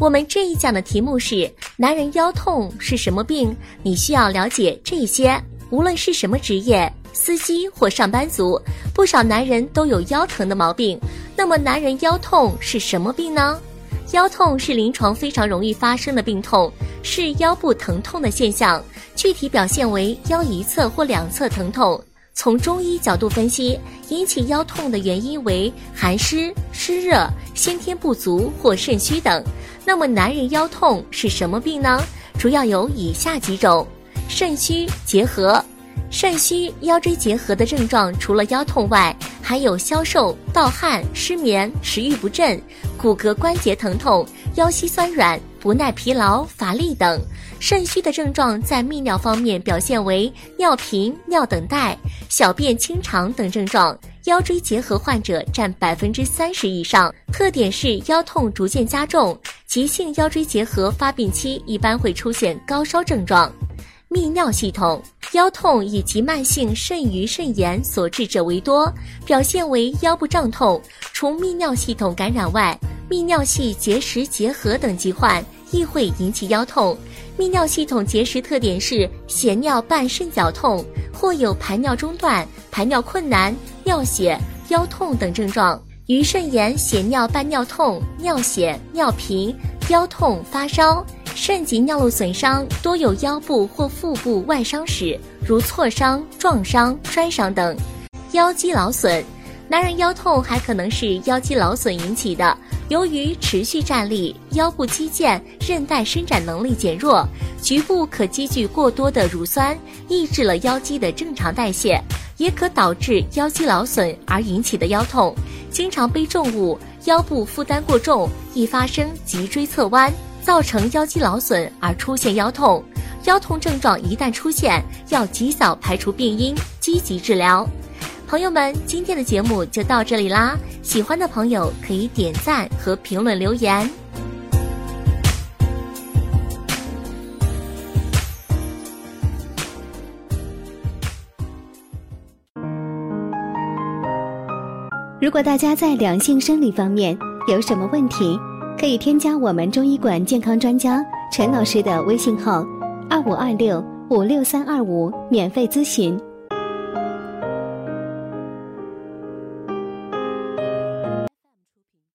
我们这一讲的题目是：男人腰痛是什么病？你需要了解这些。无论是什么职业，司机或上班族，不少男人都有腰疼的毛病。那么，男人腰痛是什么病呢？腰痛是临床非常容易发生的病痛，是腰部疼痛的现象，具体表现为腰一侧或两侧疼痛。从中医角度分析，引起腰痛的原因为寒湿、湿热、先天不足或肾虚等。那么，男人腰痛是什么病呢？主要有以下几种：肾虚结合。肾虚腰椎结合的症状除了腰痛外，还有消瘦、盗汗、失眠、食欲不振、骨骼关节疼痛、腰膝酸软、不耐疲劳、乏力等。肾虚的症状在泌尿方面表现为尿频、尿等待、小便清长等症状。腰椎结核患者占百分之三十以上，特点是腰痛逐渐加重。急性腰椎结核发病期一般会出现高烧症状。泌尿系统腰痛以及慢性肾盂肾炎所致者为多，表现为腰部胀痛。除泌尿系统感染外，泌尿系结石结核等疾患亦会引起腰痛。泌尿系统结石特点是血尿伴肾绞痛，或有排尿中断、排尿困难、尿血、腰痛等症状。盂肾炎血尿伴尿痛、尿血、尿频、腰痛、发烧。肾及尿路损伤多有腰部或腹部外伤史，如挫伤、撞伤、摔伤等。腰肌劳损，男人腰痛还可能是腰肌劳损引起的。由于持续站立，腰部肌腱、韧带伸展能力减弱，局部可积聚过多的乳酸，抑制了腰肌的正常代谢，也可导致腰肌劳损而引起的腰痛。经常背重物，腰部负担过重，易发生脊椎侧弯。造成腰肌劳损而出现腰痛，腰痛症状一旦出现，要及早排除病因，积极治疗。朋友们，今天的节目就到这里啦，喜欢的朋友可以点赞和评论留言。如果大家在两性生理方面有什么问题，可以添加我们中医馆健康专家陈老师的微信号：二五二六五六三二五，免费咨询。